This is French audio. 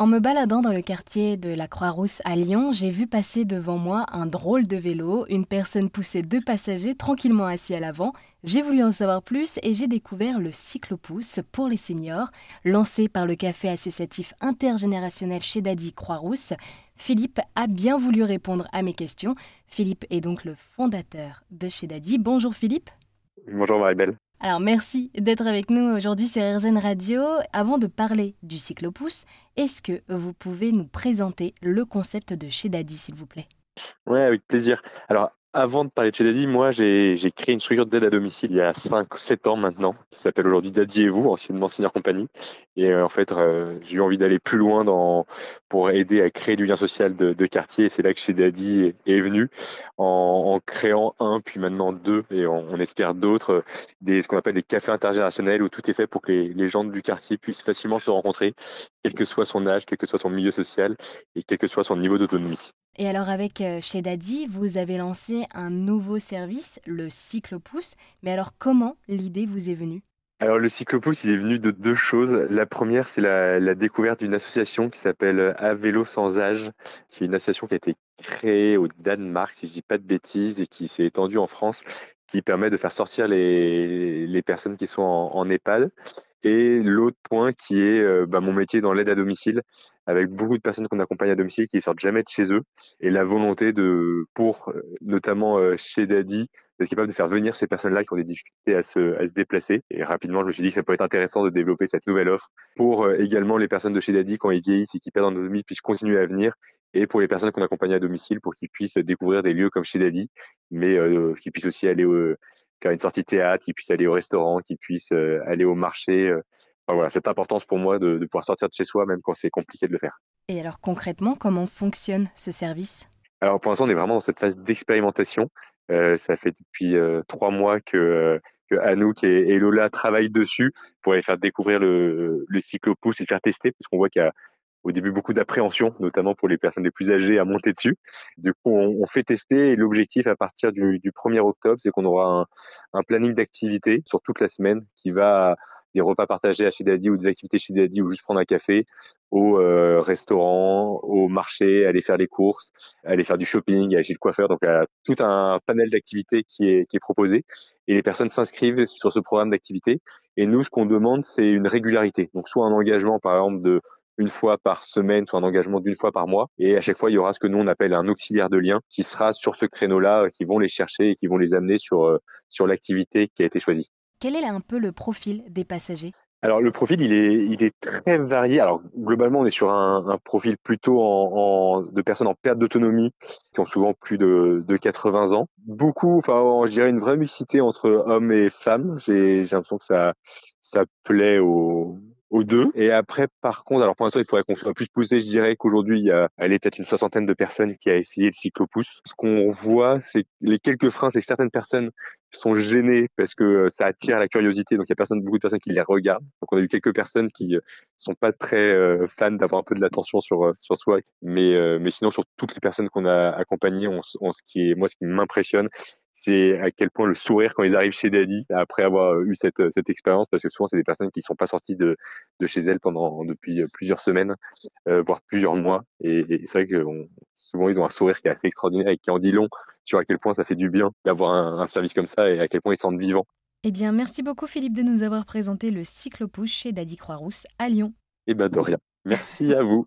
En me baladant dans le quartier de la Croix-Rousse à Lyon, j'ai vu passer devant moi un drôle de vélo, une personne poussait deux passagers tranquillement assis à l'avant. J'ai voulu en savoir plus et j'ai découvert le cyclopousse pour les seniors, lancé par le café associatif intergénérationnel chez Daddy Croix-Rousse. Philippe a bien voulu répondre à mes questions. Philippe est donc le fondateur de chez Daddy. Bonjour Philippe. Bonjour Marie-Belle. Alors merci d'être avec nous aujourd'hui sur RZN Radio. Avant de parler du cyclopousse, est-ce que vous pouvez nous présenter le concept de chez Daddy, s'il vous plaît? Oui, avec plaisir. Alors avant de parler de chez Daddy, moi, j'ai créé une structure d'aide à domicile il y a 5-7 ans maintenant, qui s'appelle aujourd'hui Daddy et vous, anciennement Senior Compagnie. Et euh, en fait, euh, j'ai eu envie d'aller plus loin dans, pour aider à créer du lien social de, de quartier. Et c'est là que chez Daddy est, venu, en, en, créant un, puis maintenant deux, et on, on espère d'autres, des, ce qu'on appelle des cafés intergénérationnels, où tout est fait pour que les, les gens du quartier puissent facilement se rencontrer, quel que soit son âge, quel que soit son milieu social, et quel que soit son niveau d'autonomie. Et alors avec euh, chez Daddy, vous avez lancé un nouveau service, le Cyclopousse. Mais alors comment l'idée vous est venue? Alors le cyclopousse, il est venu de deux choses. La première, c'est la, découverte d'une association qui s'appelle À vélo sans âge, qui est une association qui a été créée au Danemark, si je dis pas de bêtises, et qui s'est étendue en France, qui permet de faire sortir les, personnes qui sont en, en et l'autre point qui est euh, bah, mon métier dans l'aide à domicile, avec beaucoup de personnes qu'on accompagne à domicile qui sortent jamais de chez eux, et la volonté de, pour euh, notamment euh, chez Daddy, d'être capable de faire venir ces personnes-là qui ont des difficultés à se, à se déplacer. Et rapidement, je me suis dit que ça pourrait être intéressant de développer cette nouvelle offre pour également les personnes de chez Daddy quand ils vieillissent et qui perdent en autonomie puissent continuer à venir et pour les personnes qu'on accompagne à domicile pour qu'ils puissent découvrir des lieux comme chez Daddy, mais euh, qu'ils puissent aussi aller au, faire une sortie théâtre, qu'ils puissent aller au restaurant, qu'ils puissent euh, aller au marché. Euh. Enfin, voilà, cette importance pour moi de, de pouvoir sortir de chez soi, même quand c'est compliqué de le faire. Et alors concrètement, comment fonctionne ce service? Alors pour l'instant, on est vraiment dans cette phase d'expérimentation. Euh, ça fait depuis euh, trois mois que, que Anouk et, et, Lola travaillent dessus pour aller faire découvrir le, le cyclopousse et le faire tester, parce qu'on voit qu'il y a au début beaucoup d'appréhension, notamment pour les personnes les plus âgées à monter dessus. Du coup, on, on fait tester et l'objectif à partir du, du 1er octobre, c'est qu'on aura un, un planning d'activité sur toute la semaine qui va des repas partagés à chez Daddy ou des activités chez Daddy ou juste prendre un café, au euh, restaurant, au marché, aller faire les courses, aller faire du shopping, aller chez le coiffeur. Donc, il y a tout un panel d'activités qui est, qui est proposé et les personnes s'inscrivent sur ce programme d'activité. Et nous, ce qu'on demande, c'est une régularité. Donc, soit un engagement, par exemple, de une fois par semaine, soit un engagement d'une fois par mois. Et à chaque fois, il y aura ce que nous, on appelle un auxiliaire de lien qui sera sur ce créneau-là, euh, qui vont les chercher et qui vont les amener sur, euh, sur l'activité qui a été choisie. Quel est un peu le profil des passagers? Alors le profil, il est, il est très varié. Alors globalement, on est sur un, un profil plutôt en, en, de personnes en perte d'autonomie qui ont souvent plus de, de 80 ans. Beaucoup, enfin, je dirais une vraie mixité entre hommes et femmes. J'ai l'impression que ça, ça plaît aux, aux deux. Et après, par contre, alors pour l'instant, il faudrait qu'on soit plus poussé. Je dirais qu'aujourd'hui, il y a, elle est peut-être une soixantaine de personnes qui a essayé le cyclopousse. Ce qu'on voit, c'est les quelques freins, c'est que certaines personnes sont gênées parce que ça attire la curiosité. Donc, il y a personne, beaucoup de personnes qui les regardent. Donc, on a eu quelques personnes qui sont pas très euh, fans d'avoir un peu de l'attention sur, euh, sur soi. Mais, euh, mais sinon, sur toutes les personnes qu'on a accompagnées, on, on, ce qui est, moi, ce qui m'impressionne, c'est à quel point le sourire quand ils arrivent chez Daddy après avoir eu cette, cette expérience, parce que souvent c'est des personnes qui sont pas sorties de, de chez elles pendant depuis plusieurs semaines, euh, voire plusieurs mois, et, et c'est vrai que on, souvent ils ont un sourire qui est assez extraordinaire et qui en dit long sur à quel point ça fait du bien d'avoir un, un service comme ça et à quel point ils se sentent vivants. Eh bien, merci beaucoup Philippe de nous avoir présenté le cyclopouche chez Daddy Croix-Rousse à Lyon. Eh ben de rien. Merci à vous.